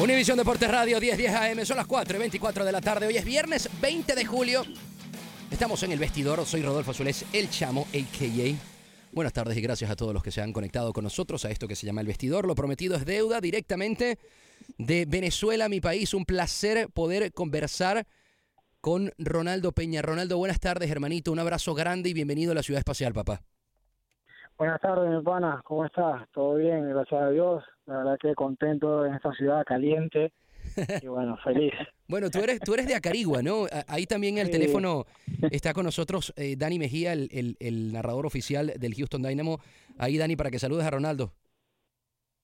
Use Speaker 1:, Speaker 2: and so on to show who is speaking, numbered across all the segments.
Speaker 1: Univisión Deportes Radio 1010 AM, son las 4 y 24 de la tarde. Hoy es viernes 20 de julio. Estamos en el vestidor. Soy Rodolfo Azulés, el chamo, a.k.a. Buenas tardes y gracias a todos los que se han conectado con nosotros a esto que se llama el vestidor. Lo prometido es deuda directamente de Venezuela, mi país. Un placer poder conversar con Ronaldo Peña. Ronaldo, buenas tardes, hermanito. Un abrazo grande y bienvenido a la Ciudad Espacial, papá.
Speaker 2: Buenas tardes, mi. ¿Cómo estás? ¿Todo bien? Gracias a Dios. La verdad que contento en esta ciudad caliente. Y bueno, feliz.
Speaker 1: Bueno, tú eres, tú eres de Acarigua, ¿no? Ahí también en el
Speaker 2: Sí.
Speaker 1: teléfono está con nosotros eh, Dani Mejía, el, el- el narrador oficial del Houston Dynamo. Ahí, Dani, para que saludes a Ronaldo.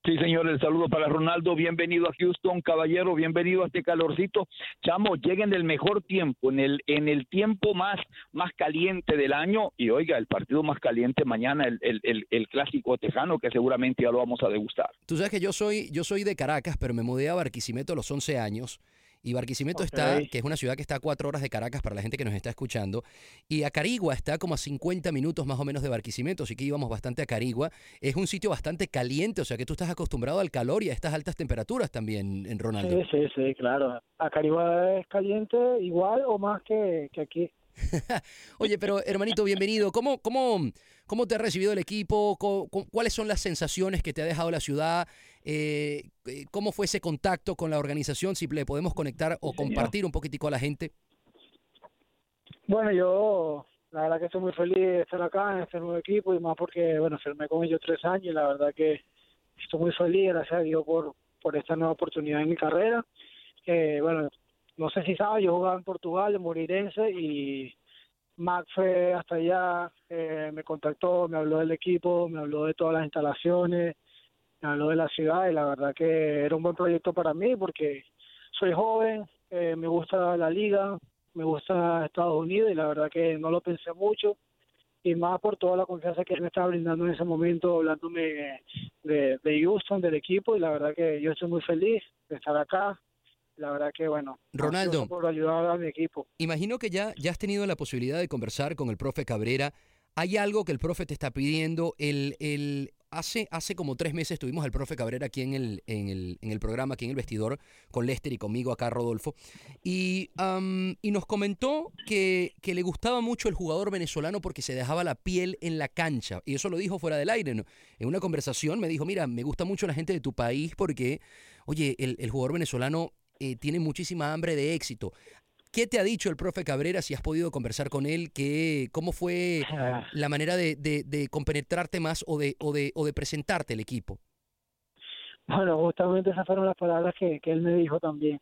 Speaker 3: Sí, señor, el saludo para Ronaldo. Bienvenido a Houston, caballero. Bienvenido a este calorcito. Chamo, lleguen el mejor tiempo, en el en el tiempo más más caliente del año. Y oiga, el partido más caliente mañana, el, el, el, el clásico tejano, que seguramente ya lo vamos a degustar.
Speaker 1: Tú sabes que yo soy, yo soy de Caracas, pero me mudé a Barquisimeto a los 11 años. Y Barquisimeto está, que es una ciudad que está a cuatro horas de Caracas para la gente que nos está escuchando. Y Acarigua está como a 50 minutos más o menos de Barquisimeto, así que íbamos bastante a Carigua. Es un sitio bastante caliente, o sea que tú estás acostumbrado al calor y a estas altas temperaturas también, en Ronaldo.
Speaker 2: Sí, sí, sí, claro. Acariba es caliente igual o más que, que aquí.
Speaker 1: Oye, pero hermanito, bienvenido. ¿Cómo, cómo, cómo te ha recibido el equipo? ¿Cu- cu- ¿Cuáles son las sensaciones que te ha dejado la ciudad? Eh, eh, ¿Cómo fue ese contacto con la organización? Si le podemos conectar o compartir un poquitico a la gente.
Speaker 2: Bueno, yo la verdad que estoy muy feliz de estar acá en este nuevo equipo y más porque, bueno, firmé con ellos tres años y la verdad que estoy muy feliz, gracias a Dios por, por esta nueva oportunidad en mi carrera. Eh, bueno, no sé si sabes, yo jugaba en Portugal, en Morirense y Mac fue hasta allá, eh, me contactó, me habló del equipo, me habló de todas las instalaciones, me habló de la ciudad y la verdad que era un buen proyecto para mí porque soy joven, eh, me gusta la liga, me gusta Estados Unidos y la verdad que no lo pensé mucho y más por toda la confianza que él me estaba brindando en ese momento hablándome de, de Houston, del equipo y la verdad que yo estoy muy feliz de estar acá. La verdad que bueno,
Speaker 1: Ronaldo.
Speaker 2: por ayudar a mi equipo.
Speaker 1: Imagino que ya, ya has tenido la posibilidad de conversar con el profe Cabrera. ¿Hay algo que el profe te está pidiendo? El, el, hace, hace como tres meses tuvimos al profe Cabrera aquí en el, en, el, en el programa, aquí en el vestidor, con Lester y conmigo acá, Rodolfo. Y, y nos comentó que, que le gustaba mucho el jugador venezolano porque se dejaba la piel en la cancha. Y eso lo dijo fuera del aire. En una conversación me dijo, mira, me gusta mucho la gente de tu país porque, oye, el, el jugador venezolano eh, tiene muchísima hambre de éxito. ¿Qué te ha dicho el profe Cabrera si has podido conversar con él? ¿Qué, ¿Cómo fue la manera de, de, de compenetrarte más o de, o, de, o de presentarte el equipo?
Speaker 2: Bueno, justamente esas fueron las palabras que, que él me dijo también.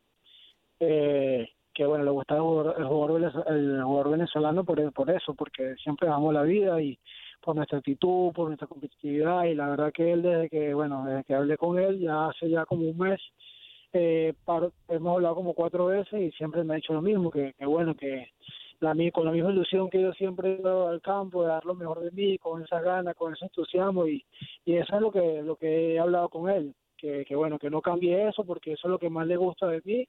Speaker 2: Eh, que bueno, le gustaba el jugador, el jugador venezolano por, por eso, porque siempre damos la vida y por nuestra actitud, por nuestra competitividad y la verdad que él desde que, bueno, desde que hablé con él ya hace ya como un mes, eh, hemos hablado como cuatro veces y siempre me ha dicho lo mismo, que, bueno, que la, con la misma ilusión que yo siempre he dado al campo, de dar lo mejor de mí, con esas ganas, con ese entusiasmo y, eso es lo que, lo que he hablado con él, que, que bueno, que no cambie eso porque eso es lo que más le gusta de mí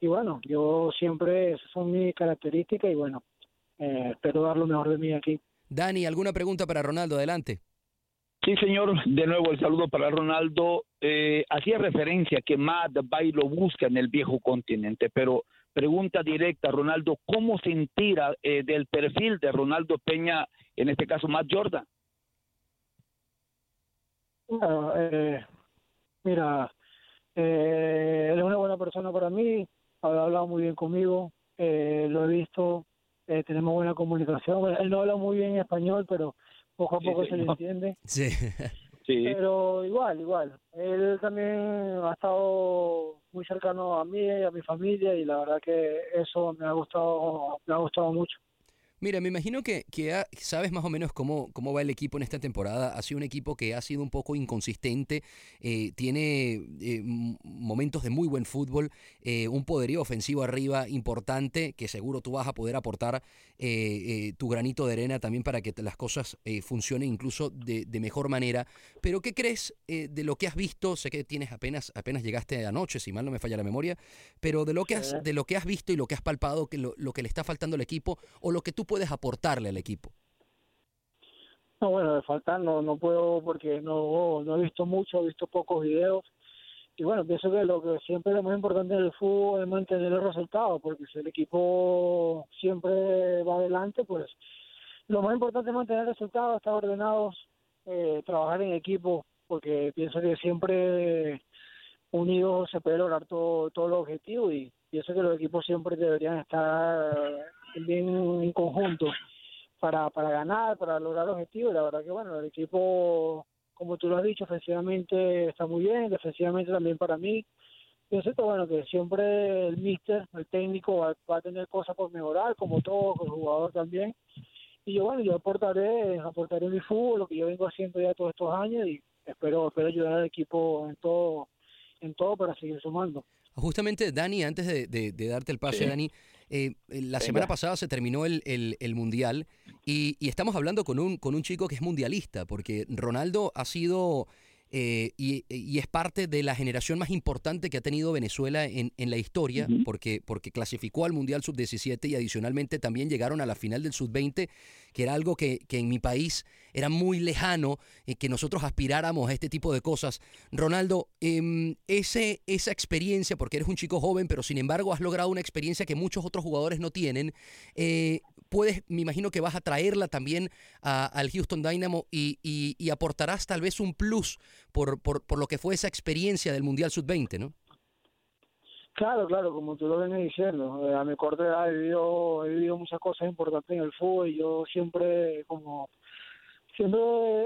Speaker 2: y bueno, yo siempre, esas son mis características y bueno, eh, espero dar lo mejor de mí aquí.
Speaker 1: Dani, ¿alguna pregunta para Ronaldo? Adelante.
Speaker 3: Sí, señor. De nuevo el saludo para Ronaldo. Eh, hacía referencia que Matt Bay lo busca en el viejo continente, pero pregunta directa, Ronaldo, ¿cómo se entera eh, del perfil de Ronaldo Peña, en este caso Matt Jordan?
Speaker 2: eh, mira, eh, él es una buena persona para mí, ha hablado muy bien conmigo, eh, lo he visto, eh, tenemos buena comunicación. Él no habla muy bien español, pero poco a poco se le entiende.
Speaker 1: Sí.
Speaker 3: sí.
Speaker 2: Pero igual, igual. Él también ha estado muy cercano a mí y a mi familia y la verdad que eso me ha gustado, me ha gustado mucho.
Speaker 1: Mira, me imagino que, que sabes más o menos cómo, cómo va el equipo en esta temporada. Ha sido un equipo que ha sido un poco inconsistente, eh, tiene eh, momentos de muy buen fútbol, eh, un poderío ofensivo arriba importante, que seguro tú vas a poder aportar tu granito de arena también para que las cosas funcionen incluso de, de, mejor manera. Pero, ¿qué crees de lo que has visto? Sé que tienes apenas, apenas llegaste anoche, si mal no me falla la memoria, pero de lo que has, de lo que has visto y lo que has palpado, que lo, lo que le está faltando al equipo, o lo que tú puedes aportarle al equipo?
Speaker 2: No, bueno, de faltar no, no puedo porque no, no he visto mucho, he visto pocos videos. Y bueno, pienso que lo que siempre es lo más importante en el fútbol es mantener el resultado, porque si el equipo siempre va adelante, pues lo más importante es mantener el resultado, estar ordenados, eh, trabajar en equipo, porque pienso que siempre unidos se puede lograr todo, todo los objetivos y pienso que los equipos siempre deberían estar bien en conjunto para, para ganar, para lograr objetivos. La verdad que, bueno, el equipo, como tú lo has dicho, ofensivamente está muy bien, defensivamente también para mí. Pienso que, bueno, que siempre el míster, el técnico, va, a tener cosas por mejorar, como todo, el jugador también. Y yo, bueno, yo aportaré, aportaré mi fútbol, lo que yo vengo haciendo ya todos estos años y espero, espero ayudar al equipo en todo, en todo para seguir sumando.
Speaker 1: Justamente, Dani, antes de, de, darte el pase, Dani, eh, la semana pasada se terminó el, el, Mundial y, y, estamos hablando con un, con un chico que es mundialista, porque Ronaldo ha sido eh, y, es parte de la generación más importante que ha tenido Venezuela en, en la historia, porque, porque clasificó al Mundial Sub-17 y adicionalmente también llegaron a la final del Sub-20, que era algo que, que, en mi país era muy lejano, y que nosotros aspiráramos a este tipo de cosas. Ronaldo, eh, ese, esa experiencia, porque eres un chico joven, pero sin embargo has logrado una experiencia que muchos otros jugadores no tienen, eh, puedes, me imagino que vas a traerla también al Houston Dynamo y, y, aportarás tal vez un plus por, por, por, lo que fue esa experiencia del Mundial Sub-20, ¿no?
Speaker 2: Claro, claro, como tú lo vienes diciendo, eh, a mi corta edad he vivido, he vivido muchas cosas importantes en el fútbol y yo siempre como siempre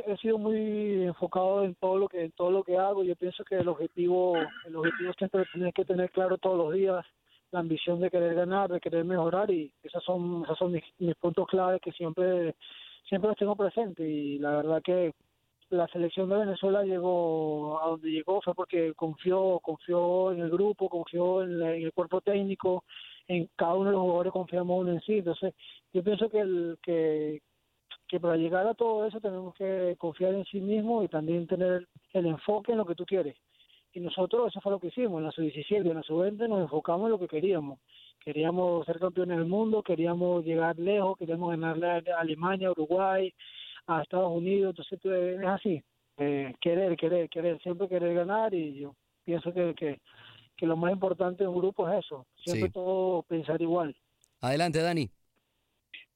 Speaker 2: he sido muy enfocado en todo lo que en todo lo que hago. Yo pienso que el objetivo el objetivo siempre tienes que tener claro todos los días la ambición de querer ganar, de querer mejorar y esos son esos son mis, mis puntos claves que siempre siempre los tengo presentes y la verdad que la selección de Venezuela llegó a donde llegó fue porque confió confió en el grupo, confió en, el cuerpo técnico, en cada uno de los jugadores confiamos uno en sí. Entonces, yo pienso que el que que para llegar a todo eso tenemos que confiar en sí mismo y también tener el enfoque en lo que tú quieres. Y nosotros eso fue lo que hicimos, en la sub-17 en la sub-20 nos enfocamos en lo que queríamos. Queríamos ser campeones del mundo, queríamos llegar lejos, queríamos ganarle a Alemania, a Uruguay, a Estados Unidos, entonces es así, eh, querer, querer, querer, siempre querer ganar y yo pienso que, que, que lo más importante en un grupo es eso, siempre todo pensar igual.
Speaker 1: Adelante, Dani.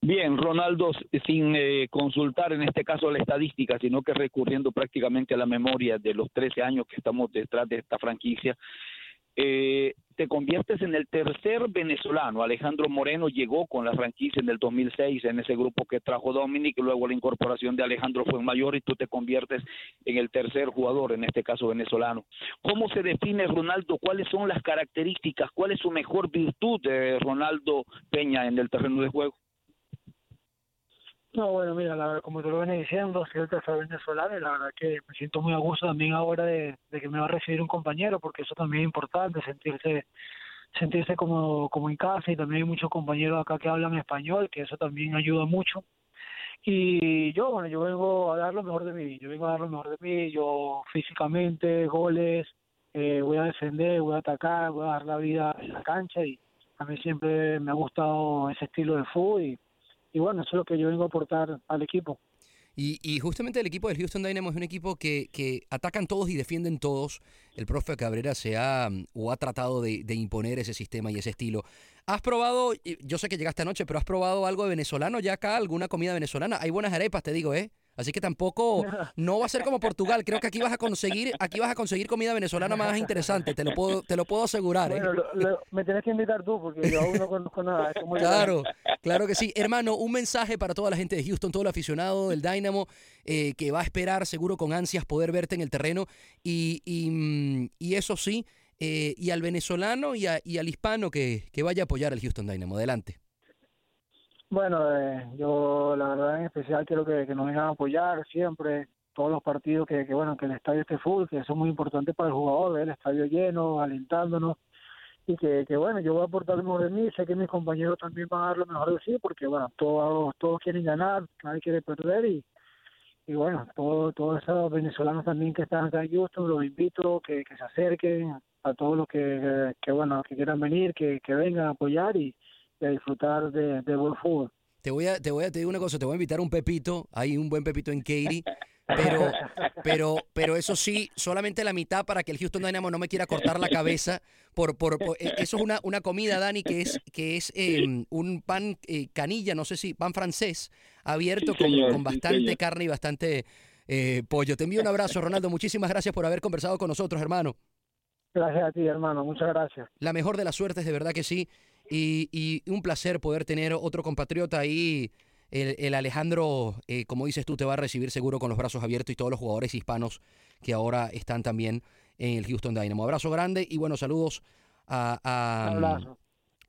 Speaker 3: Bien, Ronaldo, sin eh, consultar en este caso la estadística, sino que recurriendo prácticamente a la memoria de los 13 años que estamos detrás de esta franquicia, eh, te conviertes en el tercer venezolano. Alejandro Moreno llegó con la franquicia en el 2006 en ese grupo que trajo Dominic, luego la incorporación de Alejandro fue mayor y tú te conviertes en el tercer jugador, en este caso venezolano. ¿Cómo se define Ronaldo? ¿Cuáles son las características? ¿Cuál es su mejor virtud de Ronaldo Peña en el terreno de juego?
Speaker 2: No, bueno, mira, la como te lo venía diciendo, soy el tercer venezolano y la verdad que me siento muy a gusto también ahora de, que me va a recibir un compañero, porque eso también es importante, sentirse sentirse como, como en casa y también hay muchos compañeros acá que hablan español, que eso también ayuda mucho. Y yo, bueno, yo vengo a dar lo mejor de mí, yo vengo a dar lo mejor de mí, yo físicamente, goles, eh, voy a defender, voy a atacar, voy a dar la vida en la cancha y a mí siempre me ha gustado ese estilo de fútbol y y bueno, eso es lo que yo vengo a aportar al equipo.
Speaker 1: Y, y, justamente el equipo del Houston Dynamo es un equipo que, que, atacan todos y defienden todos. El profe Cabrera se ha o ha tratado de, de, imponer ese sistema y ese estilo. ¿Has probado, yo sé que llegaste anoche, pero has probado algo de venezolano ya acá, alguna comida venezolana? Hay buenas arepas, te digo, ¿eh? Así que tampoco no va a ser como Portugal. Creo que aquí vas a conseguir, aquí vas a conseguir comida venezolana más interesante. Te lo puedo, te lo puedo asegurar. ¿eh?
Speaker 2: me tienes que invitar tú porque yo aún no conozco nada.
Speaker 1: claro, claro que sí, hermano. Un mensaje para toda la gente de Houston, todo el aficionado del Dynamo eh, que va a esperar seguro con ansias poder verte en el terreno y, y, mm, y eso sí. Eh, y al venezolano y, y al hispano que, que vaya a apoyar al Houston Dynamo. Adelante.
Speaker 2: Bueno, eh, yo la verdad en especial quiero que, nos vengan a apoyar siempre, todos los partidos que, bueno, que el estadio esté full, que son muy importantes para el jugador, ver el estadio lleno, alentándonos y que, que bueno, yo voy a aportar lo mejor de mí, sé que mis compañeros también van a dar lo mejor de sí, porque bueno, todos, todos quieren ganar, nadie quiere perder y, y bueno, todos todos esos venezolanos también que están acá en Houston, los invito que, que se acerquen a todos los que, que, bueno, que quieran venir, que, que vengan a apoyar y de disfrutar de, de buen fútbol.
Speaker 1: Te voy a, te voy a te digo una cosa, te voy a invitar un pepito, hay un buen pepito en Katy, pero, pero, pero eso sí, solamente la mitad para que el Houston Dynamo no me quiera cortar la cabeza. Por, por, eh, eso es una, una comida, Dani, que es, que es em, un pan eh, canilla, no sé si, pan francés, abierto con, con, bastante carne y bastante eh, pollo. Te envío un abrazo, Ronaldo. Muchísimas gracias por haber conversado con nosotros, hermano.
Speaker 2: Gracias a ti, hermano. Muchas gracias.
Speaker 1: La mejor de las suertes, de verdad que sí. Y, un placer poder tener otro compatriota ahí. El, Alejandro, eh, como dices tú, te va a recibir seguro con los brazos abiertos y todos los jugadores hispanos que ahora están también en el Houston Dynamo. Abrazo grande y buenos saludos a,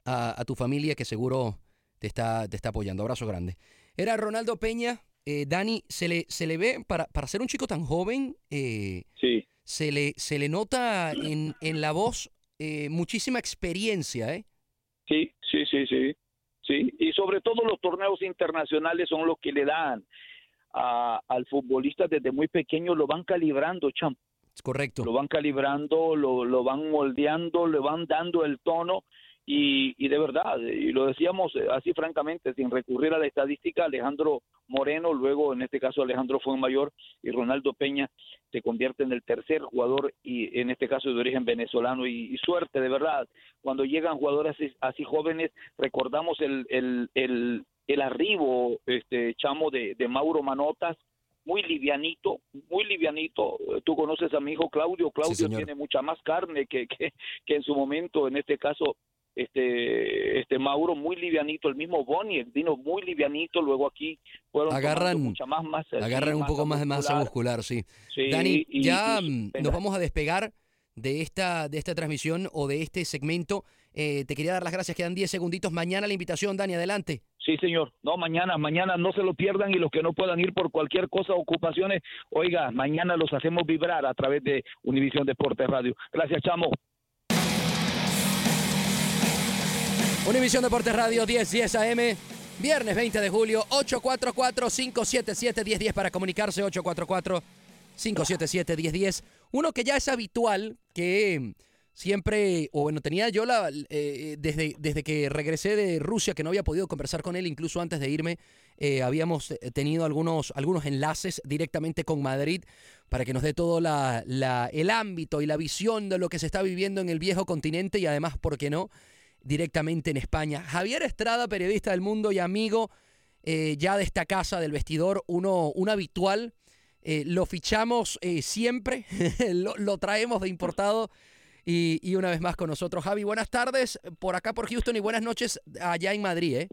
Speaker 1: a, tu familia que seguro te está, te está apoyando. Abrazo grande. Era Ronaldo Peña. Eh, Dani, se le, se le ve, para, para ser un chico tan joven, eh,
Speaker 3: sí.
Speaker 1: se, le, se le nota en, en la voz muchísima experiencia, ¿eh?
Speaker 3: Sí, sí, sí, sí. Sí, y sobre todo los torneos internacionales son los que le dan a, al futbolista desde muy pequeño, lo van calibrando, cham.
Speaker 1: Correcto.
Speaker 3: Lo van calibrando, lo, lo van moldeando, le van dando el tono y, y de verdad, y lo decíamos eh, así francamente, sin recurrir a la estadística, Alejandro Moreno, luego en este caso Alejandro Fuenmayor y Ronaldo Peña se convierte en el tercer jugador y en este caso de origen venezolano y, suerte de verdad cuando llegan jugadores así, jóvenes recordamos el, el, el, el arribo este chamo de, de Mauro Manotas muy livianito, muy livianito. Tú conoces a mi hijo Claudio. Claudio tiene mucha más carne que, que, que, en su momento, en este caso, este este Mauro muy livianito, el mismo Bonnie vino muy livianito, luego aquí fueron
Speaker 1: agarran
Speaker 3: mucha más masa,
Speaker 1: agarran un poco más de masa muscular, sí. Dani, ya mm, nos vamos a despegar de esta de esta transmisión o de este segmento. Eh, te quería dar las gracias, quedan 10 segunditos. Mañana la invitación, Dani, adelante.
Speaker 3: Sí, señor. No, mañana, mañana no se lo pierdan y los que no puedan ir por cualquier cosa, ocupaciones, oiga, mañana los hacemos vibrar a través de Univisión Deportes Radio. Gracias, Chamo.
Speaker 1: Univisión Deportes Radio 10 10 AM. Viernes 20 de julio, 844-577-1010 para comunicarse, 844-577-1010. Uno que ya es habitual, que siempre, o bueno, tenía yo la, eh, desde, desde que regresé de Rusia, que no había podido conversar con él, incluso antes de irme, eh, habíamos eh, tenido algunos, algunos enlaces directamente con Madrid para que nos dé todo la, la, el ámbito y la visión de lo que se está viviendo en el viejo continente y además, ¿por qué no? Directamente en España. Javier Estrada, periodista del mundo y amigo eh, ya de esta casa del vestidor, uno, un habitual. Eh, lo fichamos eh, siempre, lo, traemos de importado Y, y, una vez más con nosotros. Javi, buenas tardes por acá por Houston y buenas noches allá en Madrid. ¿eh?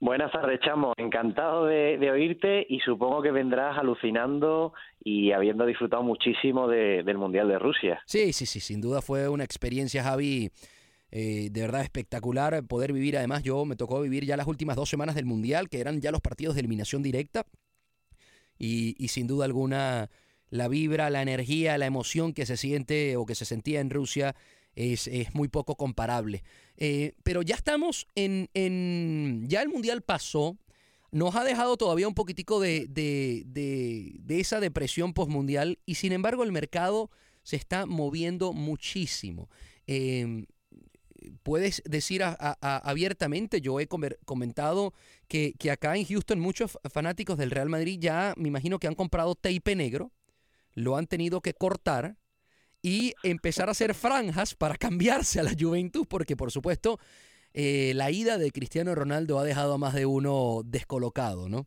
Speaker 4: Buenas tardes, Chamo. Encantado de, de, oírte y supongo que vendrás alucinando y habiendo disfrutado muchísimo de, del Mundial de Rusia.
Speaker 1: Sí, sí, sí, sin duda fue una experiencia, Javi, eh, de verdad espectacular poder vivir. Además, yo me tocó vivir ya las últimas dos semanas del Mundial, que eran ya los partidos de eliminación directa. Y, sin duda alguna, la vibra, la energía, la emoción que se siente o que se sentía en Rusia es, es muy poco comparable. Eh, pero ya estamos en, en, Ya el Mundial pasó. Nos ha dejado todavía un poquitico de, de, de, de esa depresión postmundial y sin embargo el mercado se está moviendo muchísimo. Eh, puedes decir a, a, abiertamente, yo he comentado que, que, acá en Houston muchos fanáticos del Real Madrid ya me imagino que han comprado tape negro, lo han tenido que cortar y empezar a hacer franjas para cambiarse a la Juventus, porque por supuesto eh, la ida de Cristiano Ronaldo ha dejado a más de uno descolocado, ¿no?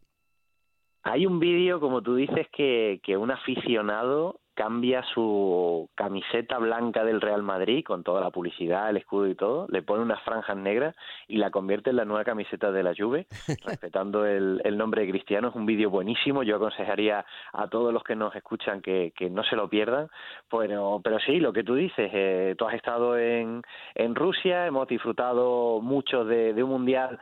Speaker 4: Hay un vídeo, como tú dices, que, que un aficionado cambia su camiseta blanca del Real Madrid con toda la publicidad, el escudo y todo, le pone unas franjas negras y la convierte en la nueva camiseta de la Juve, respetando el, el nombre de Cristiano. Es un vídeo buenísimo, yo aconsejaría a todos los que nos escuchan que, que no se lo pierdan. Pero, pero sí, lo que tú dices, eh, tú has estado en, en Rusia, hemos disfrutado mucho de, de un mundial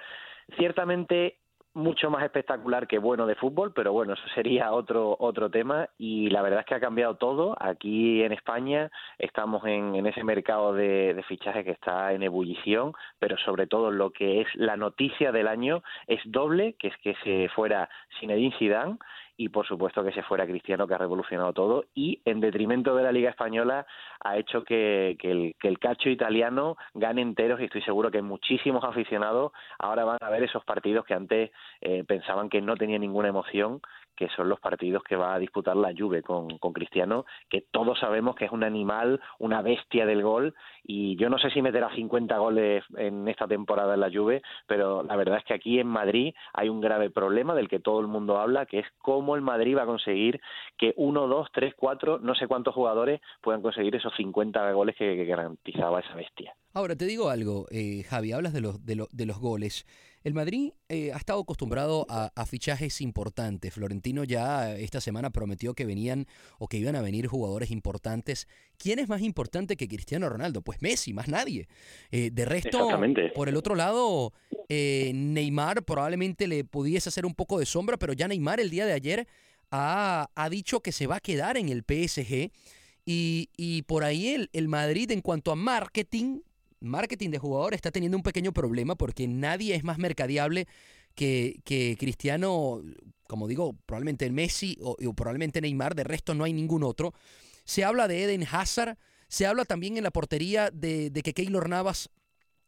Speaker 4: ciertamente mucho más espectacular que bueno de fútbol, pero bueno, eso sería otro otro tema y la verdad es que ha cambiado todo. Aquí en España estamos en, en ese mercado de, de fichaje que está en ebullición, pero sobre todo lo que es la noticia del año es doble, que es que se fuera Zinedine Zidane y por supuesto que se fuera Cristiano que ha revolucionado todo y en detrimento de la Liga Española ha hecho que, el, cacho italiano gane enteros y estoy seguro que muchísimos aficionados ahora van a ver esos partidos que antes eh, pensaban que no tenían ninguna emoción que son los partidos que va a disputar la Juve con, Cristiano, que todos sabemos que es un animal, una bestia del gol, y yo no sé si meterá 50 goles en esta temporada en la Juve, pero la verdad es que aquí en Madrid hay un grave problema del que todo el mundo habla, que es cómo el Madrid va a conseguir que uno, dos, tres, cuatro, no sé cuántos jugadores puedan conseguir esos 50 goles que garantizaba esa bestia.
Speaker 1: Ahora, te digo algo, eh, Javi, hablas de los, de, lo, de los goles. El Madrid eh, ha estado acostumbrado a, a, fichajes importantes. Florentino ya esta semana prometió que venían o que iban a venir jugadores importantes. ¿Quién es más importante que Cristiano Ronaldo? Pues Messi, más nadie. Eh, de resto, por el otro lado, eh, Neymar probablemente le pudiese hacer un poco de sombra, pero ya Neymar el día de ayer ha, ha dicho que se va a quedar en el PSG. Y, y por ahí el, el Madrid en cuanto a marketing marketing de jugador está teniendo un pequeño problema porque nadie es más mercadeable que, que Cristiano, como digo, probablemente Messi o, probablemente Neymar, de resto no hay ningún otro. Se habla de Eden Hazard, se habla también en la portería de, que Keylor Navas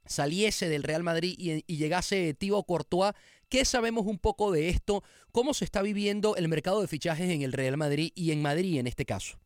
Speaker 1: saliese del Real Madrid y, y llegase Thibaut Courtois. ¿Qué sabemos un poco de esto? ¿Cómo se está viviendo el mercado de fichajes en el Real Madrid y en Madrid en este caso?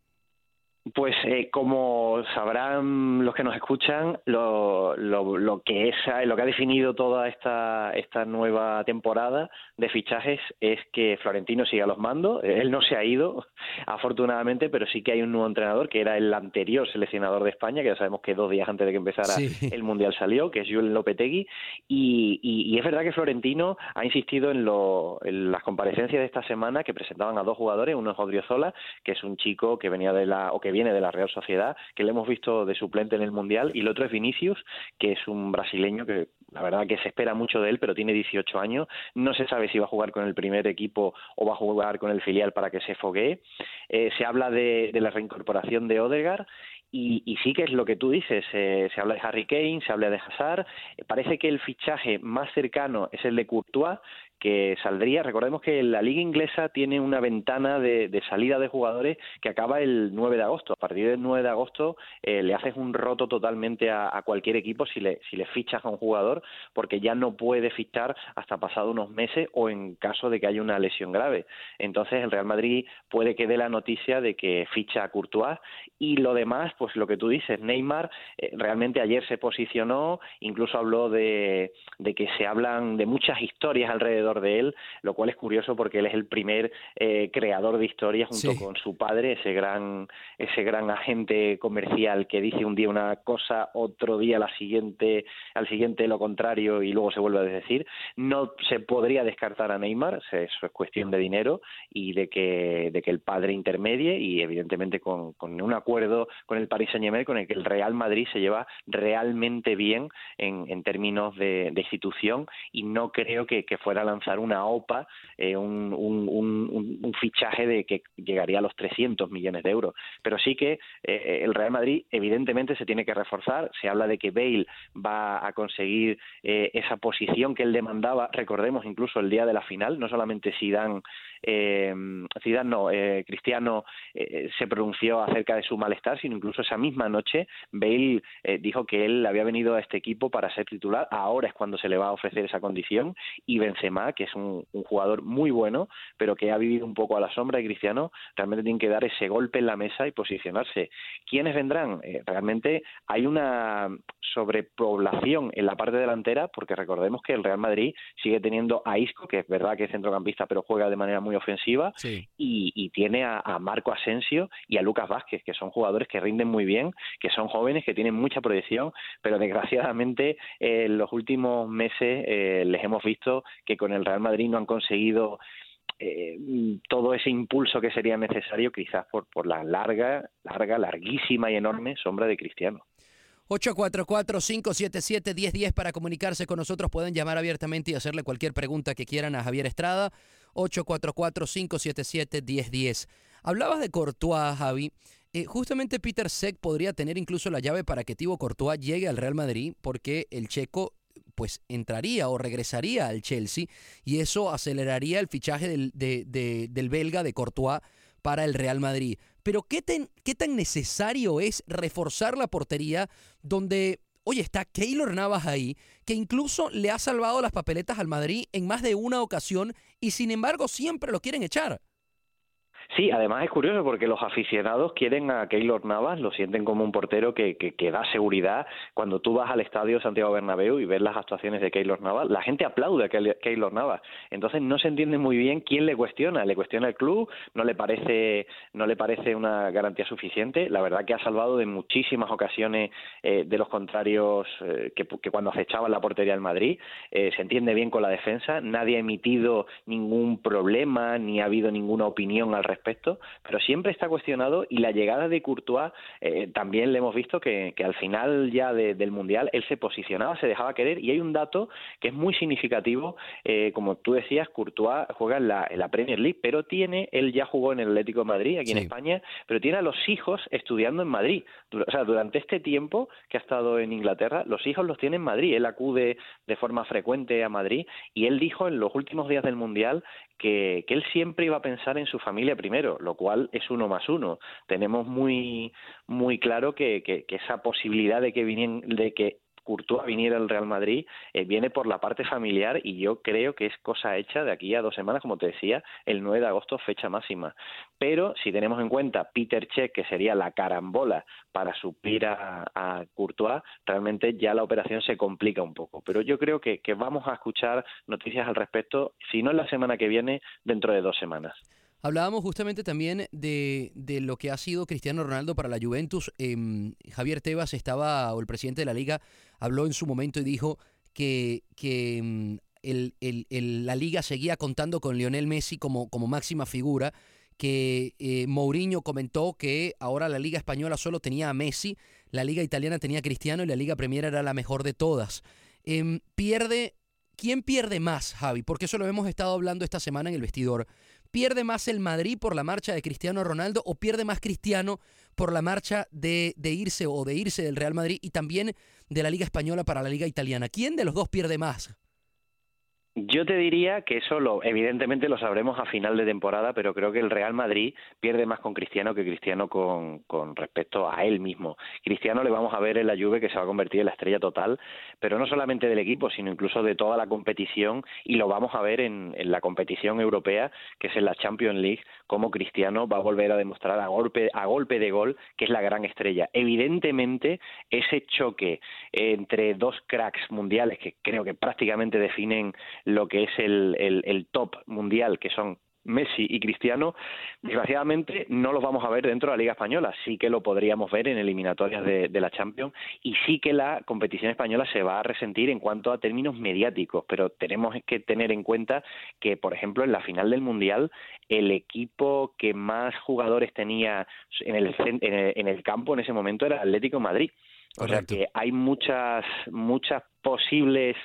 Speaker 4: Pues eh, como sabrán los que nos escuchan, lo, lo, lo, que es lo que ha definido toda esta esta nueva temporada de fichajes es que Florentino sigue a los mandos. Él no se ha ido, afortunadamente, pero sí que hay un nuevo entrenador que era el anterior seleccionador de España, que ya sabemos que dos días antes de que empezara sí. el mundial salió, que es Julen Lopetegui. Y, y, y, es verdad que Florentino ha insistido en, lo, en las comparecencias de esta semana que presentaban a dos jugadores, uno es Odriozola, que es un chico que venía de la o que viene de la Real Sociedad, que le hemos visto de suplente en el Mundial, y el otro es Vinicius, que es un brasileño que la verdad que se espera mucho de él, pero tiene 18 años, no se sabe si va a jugar con el primer equipo o va a jugar con el filial para que se foguee. Eh, se habla de, la reincorporación de Odegaard y, y, sí que es lo que tú dices, eh, se habla de Harry Kane, se habla de Hazard, parece que el fichaje más cercano es el de Courtois, que saldría, recordemos que la liga inglesa tiene una ventana de, de, salida de jugadores que acaba el 9 de agosto. A partir del 9 de agosto eh, le haces un roto totalmente a, cualquier equipo si le, si le fichas a un jugador, porque ya no puede fichar hasta pasado unos meses o en caso de que haya una lesión grave. Entonces el Real Madrid puede que dé la noticia de que ficha a Courtois y lo demás, pues lo que tú dices, Neymar eh, realmente ayer se posicionó, incluso habló de que se hablan de muchas historias alrededor alrededor de él, lo cual es curioso porque él es el primer eh, creador de historias junto con su padre, ese gran, ese gran agente comercial que dice un día una cosa, otro día la siguiente, al siguiente lo contrario y luego se vuelve a decir. No se podría descartar a Neymar, eso es cuestión de dinero y de que, de que el padre intermedie y evidentemente con, con un acuerdo con el Paris Saint Germain con el que el Real Madrid se lleva realmente bien en, en términos de, de, institución y no creo que, que fuera a lanzar una OPA, eh, un, un, fichaje de que llegaría a los 300 millones de euros. Pero sí que eh, el Real Madrid evidentemente se tiene que reforzar. Se habla de que Bale va a conseguir eh, esa posición que él demandaba. Recordemos incluso el día de la final, no solamente Zidane eh, eh, Cristiano eh, se pronunció acerca de su malestar, sino incluso esa misma noche Bale eh, dijo que él había venido a este equipo para ser titular, ahora es cuando se le va a ofrecer esa condición y Benzema, que es un, un jugador muy bueno, pero que ha vivido un poco a la sombra de Cristiano, realmente tiene que dar ese golpe en la mesa y posicionarse. ¿Quiénes vendrán? Eh, realmente hay una sobrepoblación en la parte delantera, porque recordemos que el Real Madrid sigue teniendo a Isco, que es verdad que es centrocampista, pero juega de manera muy ofensiva,
Speaker 1: Sí.
Speaker 4: y, y tiene a, a Marco Asensio y a Lucas Vázquez, que son jugadores que rinden muy bien, que son jóvenes, que tienen mucha proyección, pero desgraciadamente eh, en los últimos meses eh, les hemos visto que con el Real Madrid no han conseguido eh, todo ese impulso que sería necesario, quizás por, por la larga, larga, larguísima y enorme sombra de Cristiano.
Speaker 1: 844-577-1010 para comunicarse con nosotros. Pueden llamar abiertamente y hacerle cualquier pregunta que quieran a Javier Estrada. 844-577-1010. Hablabas de Courtois, Javi. Eh, justamente Peter Sech podría tener incluso la llave para que Thibaut Courtois llegue al Real Madrid porque el checo pues entraría o regresaría al Chelsea y eso aceleraría el fichaje del, de, de, del belga de Courtois para el Real Madrid. Pero ¿qué, ¿qué tan necesario es reforzar la portería donde, oye, está Keylor Navas ahí, que incluso le ha salvado las papeletas al Madrid en más de una ocasión y sin embargo siempre lo quieren echar?
Speaker 4: Sí, además es curioso porque los aficionados quieren a Keylor Navas, lo sienten como un portero que, que, que, da seguridad. Cuando tú vas al estadio Santiago Bernabéu y ves las actuaciones de Keylor Navas, la gente aplaude a Keylor Navas. Entonces no se entiende muy bien quién le cuestiona. Le cuestiona el club, no le parece, no le parece una garantía suficiente. La verdad que ha salvado de muchísimas ocasiones eh, de los contrarios eh, que, que, cuando acechaban la portería del Madrid. Eh, se entiende bien con la defensa. Nadie ha emitido ningún problema ni ha habido ninguna opinión al respecto respecto, pero siempre está cuestionado y la llegada de Courtois eh, también le hemos visto que, que al final ya de, del Mundial él se posicionaba, se dejaba querer y hay un dato que es muy significativo, eh, como tú decías, Courtois juega en la, en la, Premier League, pero tiene, él ya jugó en el Atlético de Madrid, aquí sí. en España, pero tiene a los hijos estudiando en Madrid. O sea, durante este tiempo que ha estado en Inglaterra, los hijos los tiene en Madrid, él acude de forma frecuente a Madrid y él dijo en los últimos días del Mundial que, que él siempre iba a pensar en su familia primero, lo cual es uno más uno. Tenemos muy muy claro que, que, que esa posibilidad de que vinien, de que Courtois viniera al Real Madrid eh, viene por la parte familiar y yo creo que es cosa hecha de aquí a dos semanas, como te decía, el 9 de agosto, fecha máxima. Pero si tenemos en cuenta Peter Cech, que sería la carambola para suplir a, a Courtois, realmente ya la operación se complica un poco. Pero yo creo que vamos a escuchar noticias al respecto, si no en la semana que viene, dentro de dos semanas.
Speaker 1: Hablábamos justamente también de, de, lo que ha sido Cristiano Ronaldo para la Juventus. Eh, Javier Tebas estaba, o el presidente de la liga, habló en su momento y dijo que, que el, la liga seguía contando con Lionel Messi como, como máxima figura, que eh, Mourinho comentó que ahora la liga española solo tenía a Messi, la liga italiana tenía a Cristiano y la liga Premier era la mejor de todas. Eh, pierde, ¿Quién pierde más, Javi? Porque eso lo hemos estado hablando esta semana en el vestidor. ¿Pierde más el Madrid por la marcha de Cristiano Ronaldo o pierde más Cristiano por la marcha de, de, irse o de irse del Real Madrid y también de la Liga Española para la Liga Italiana? ¿Quién de los dos pierde más?
Speaker 4: Yo te diría que eso lo, evidentemente lo sabremos a final de temporada, pero creo que el Real Madrid pierde más con Cristiano que Cristiano con, con respecto a él mismo. Cristiano le vamos a ver en la Juve que se va a convertir en la estrella total, pero no solamente del equipo, sino incluso de toda la competición y lo vamos a ver en, en la competición europea, que es en la Champions League, cómo Cristiano va a volver a demostrar a golpe, a golpe de gol que es la gran estrella. Evidentemente, ese choque entre dos cracks mundiales que creo que prácticamente definen lo que es el, el, el top mundial, que son Messi y Cristiano, desgraciadamente no los vamos a ver dentro de la Liga Española. Sí que lo podríamos ver en eliminatorias de, la Champions y sí que la competición española se va a resentir en cuanto a términos mediáticos, pero tenemos que tener en cuenta que, por ejemplo, en la final del Mundial, el equipo que más jugadores tenía en el, en el, campo en ese momento era Atlético Madrid. O sea que hay muchas, muchas posibles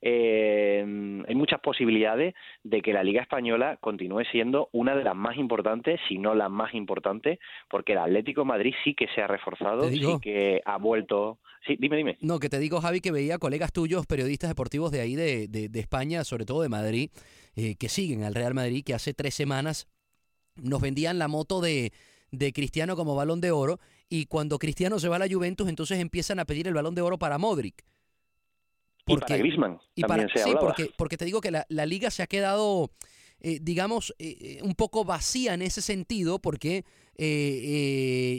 Speaker 4: eh, hay muchas posibilidades de que la Liga Española continúe siendo una de las más importantes, si no la más importante, porque el Atlético Madrid sí que se ha reforzado, sí que ha vuelto. Sí, dime, dime.
Speaker 1: No, que te digo, Javi, que veía colegas tuyos, periodistas deportivos de ahí, de, de, España, sobre todo de Madrid, eh, que siguen al Real Madrid, que hace tres semanas nos vendían la moto de, de Cristiano como balón de oro y cuando Cristiano se va a la Juventus entonces empiezan a pedir el balón de oro para Modric.
Speaker 4: Porque, y para Griezmann también se
Speaker 1: sí, porque, porque te digo que la, la liga se ha quedado, eh, digamos, eh, eh, un poco vacía en ese sentido, porque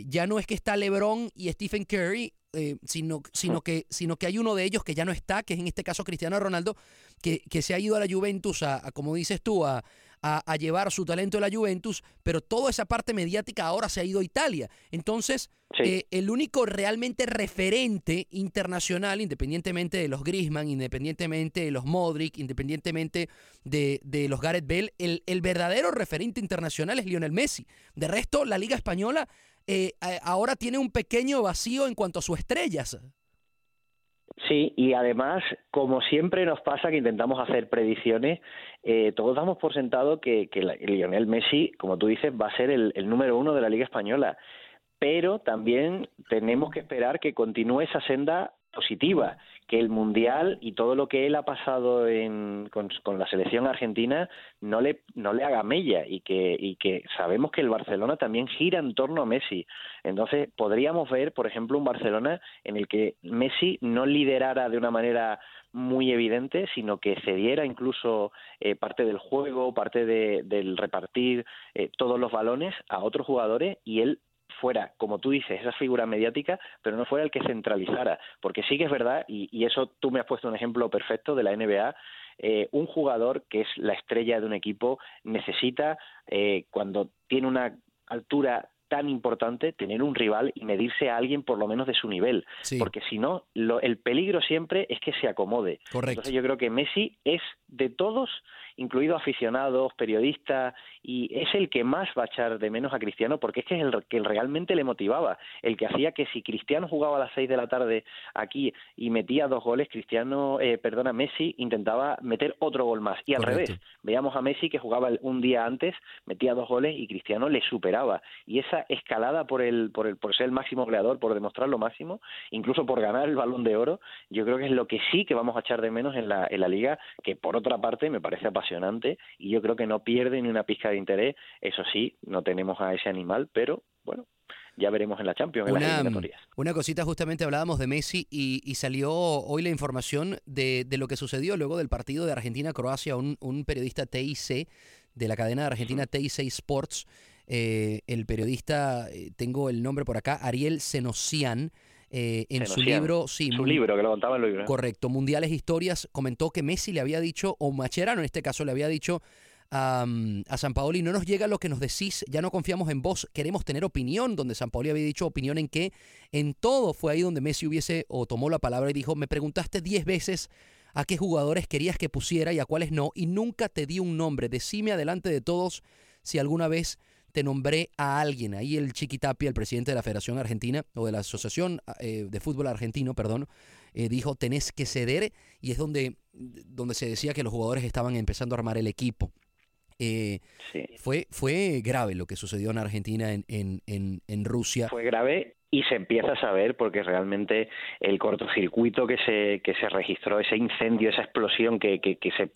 Speaker 1: ya no es que está LeBron y Stephen Curry, sino, sino, que, sino que hay uno de ellos que ya no está, que es en este caso Cristiano Ronaldo, que, que se ha ido a la Juventus, a como dices tú, a, a, llevar su talento a la Juventus, pero toda esa parte mediática ahora se ha ido a Italia. Entonces, eh, el único realmente referente internacional, independientemente de los Griezmann, independientemente de los Modric, independientemente de, los Gareth Bale, el, el, verdadero referente internacional es Lionel Messi. De resto, la Liga Española eh, ahora tiene un pequeño vacío en cuanto a sus estrellas.
Speaker 4: Sí, y además, como siempre nos pasa que intentamos hacer predicciones, eh, todos damos por sentado que, Lionel Messi, como tú dices, va a ser el, el número uno de la Liga Española. Pero también tenemos que esperar que continúe esa senda positiva, que el Mundial y todo lo que él ha pasado con, la selección argentina no le, no le haga mella y que, y que sabemos que el Barcelona también gira en torno a Messi. Entonces, podríamos ver, por ejemplo, un Barcelona en el que Messi no liderara de una manera muy evidente, sino que cediera incluso eh, parte del juego, parte de, del repartir eh, todos los balones a otros jugadores y él fuera, como tú dices, esa figura mediática, pero no fuera el que centralizara. Porque sí que es verdad, y, eso tú me has puesto un ejemplo perfecto de la NBA, eh, un jugador que es la estrella de un equipo necesita, eh, cuando tiene una altura tan importante tener un rival y medirse a alguien por lo menos de su nivel, porque si no, el peligro siempre es que se acomode. Entonces yo creo que Messi es de todos incluido aficionados, periodistas, y es el que más va a echar de menos a Cristiano porque es que es el que realmente le motivaba, el que hacía que si Cristiano jugaba a las seis de la tarde aquí y metía dos goles, Cristiano, eh, perdona, Messi intentaba meter otro gol más. Y al revés, veíamos a Messi que jugaba un día antes, metía dos goles y Cristiano le superaba. Y esa escalada por el, por el, por ser el máximo goleador, por demostrar lo máximo, incluso por ganar el balón de oro, yo creo que es lo que sí que vamos a echar de menos en la, en la liga, que por otra parte me parece apasionante y yo creo que no pierde ni una pizca de interés. Eso sí, no tenemos a ese animal, pero bueno, ya veremos en la Champions,
Speaker 1: una,
Speaker 4: en las eliminatorias.
Speaker 1: Una cosita, justamente hablábamos de Messi y, salió hoy la información de, lo que sucedió luego del partido de Argentina-Croacia, un, un, periodista TIC de la cadena de Argentina TIC Sports, eh, el periodista, eh, tengo el nombre por acá, Ariel Senosian, eh, en su libro, sí,
Speaker 4: su libro que lo contaba en el libro.
Speaker 1: Correcto, Mundiales Historias, comentó que Messi le había dicho, o Macherano en este caso le había dicho a, a San Paoli, no nos llega lo que nos decís, ya no confiamos en vos, queremos tener opinión, donde San Paoli había dicho opinión en que en todo fue ahí donde Messi hubiese o tomó la palabra y dijo, me preguntaste diez veces a qué jugadores querías que pusiera y a cuáles no, y nunca te di un nombre, decime adelante de todos si alguna vez te nombré a alguien. Ahí el Chiquitapia, el presidente de la Federación Argentina, o de la Asociación eh, de Fútbol Argentino, perdón, eh, dijo, tenés que ceder, y es donde, donde se decía que los jugadores estaban empezando a armar el equipo. Eh, fue, fue grave lo que sucedió en Argentina, en, en, en, Rusia.
Speaker 4: Fue grave y se empieza a saber porque realmente el cortocircuito que se que se registró ese incendio esa explosión que que, que se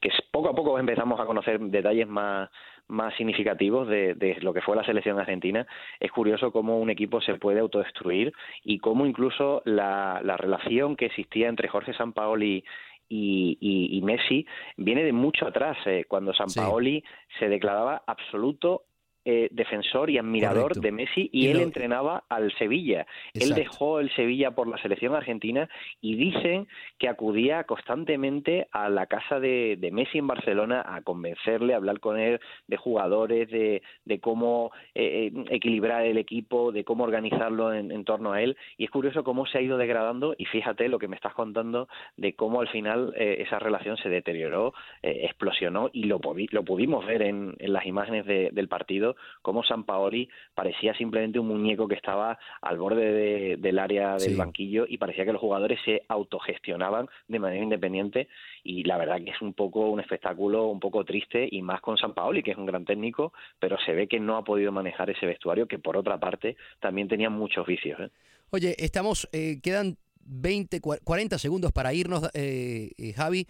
Speaker 4: que poco a poco empezamos a conocer detalles más más significativos de, lo que fue la selección argentina, es curioso cómo un equipo se puede autodestruir y cómo incluso la, relación que existía entre Jorge Sampaoli y, y, Messi viene de mucho atrás, eh, cuando Sampaoli se declaraba absoluto eh, defensor y admirador de Messi y, él entrenaba al Sevilla. Él dejó el Sevilla por la selección argentina y dicen que acudía constantemente a la casa de, Messi en Barcelona a convencerle, a hablar con él de jugadores, de, cómo eh, eh, equilibrar el equipo, de cómo organizarlo en, torno a él. Y es curioso cómo se ha ido degradando y fíjate lo que me estás contando de cómo al final esa relación se deterioró, explosionó y lo, lo pudimos ver en, las imágenes del partido cómo San Paoli parecía simplemente un muñeco que estaba al borde del área del banquillo y parecía que los jugadores se autogestionaban de manera independiente y la verdad que es un poco un espectáculo un poco triste y más con San Paoli que es un gran técnico pero se ve que no ha podido manejar ese vestuario que por otra parte también tenía muchos vicios. ¿eh?
Speaker 1: Oye, estamos, eh, quedan 20, 40 segundos para irnos, eh, eh, Javi.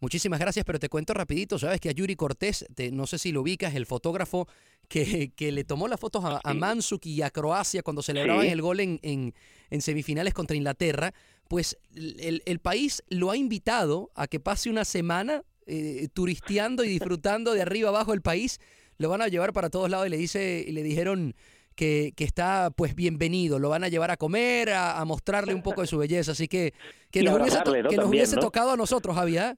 Speaker 1: Muchísimas gracias, pero te cuento rapidito, sabes que a Yuri Cortés, no sé si lo ubicas, el fotógrafo que, que le tomó las fotos a, Mansuk y a Croacia cuando celebraban el gol en, en, semifinales contra Inglaterra, pues el, país lo ha invitado a que pase una semana eh, turisteando y disfrutando de arriba abajo el país. Lo van a llevar para todos lados y le, dice, y le dijeron que, que, está pues bienvenido. Lo van a llevar a comer, a, mostrarle un poco de su belleza. Así que que nos hubiese, que nos hubiese tocado a nosotros, Javier.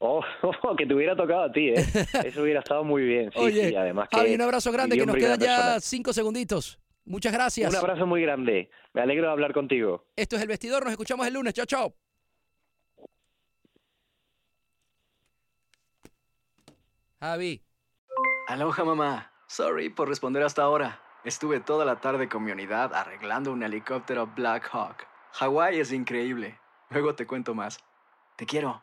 Speaker 1: ¿Eh?
Speaker 4: Oh, que te hubiera tocado a ti, ¿eh? Eso hubiera estado muy bien. Sí,
Speaker 1: Oye,
Speaker 4: sí, además
Speaker 1: que un abrazo grande, que nos quedan ya cinco segunditos. Muchas gracias.
Speaker 4: Un abrazo muy grande. Me alegro de hablar contigo.
Speaker 1: Esto es El Vestidor. Nos escuchamos el lunes. Chao, chao. Javi.
Speaker 5: Aloha, mamá. Sorry por responder hasta ahora. Estuve toda la tarde con mi unidad arreglando un helicóptero Black Hawk. Hawái es increíble. Luego te cuento más. Te quiero.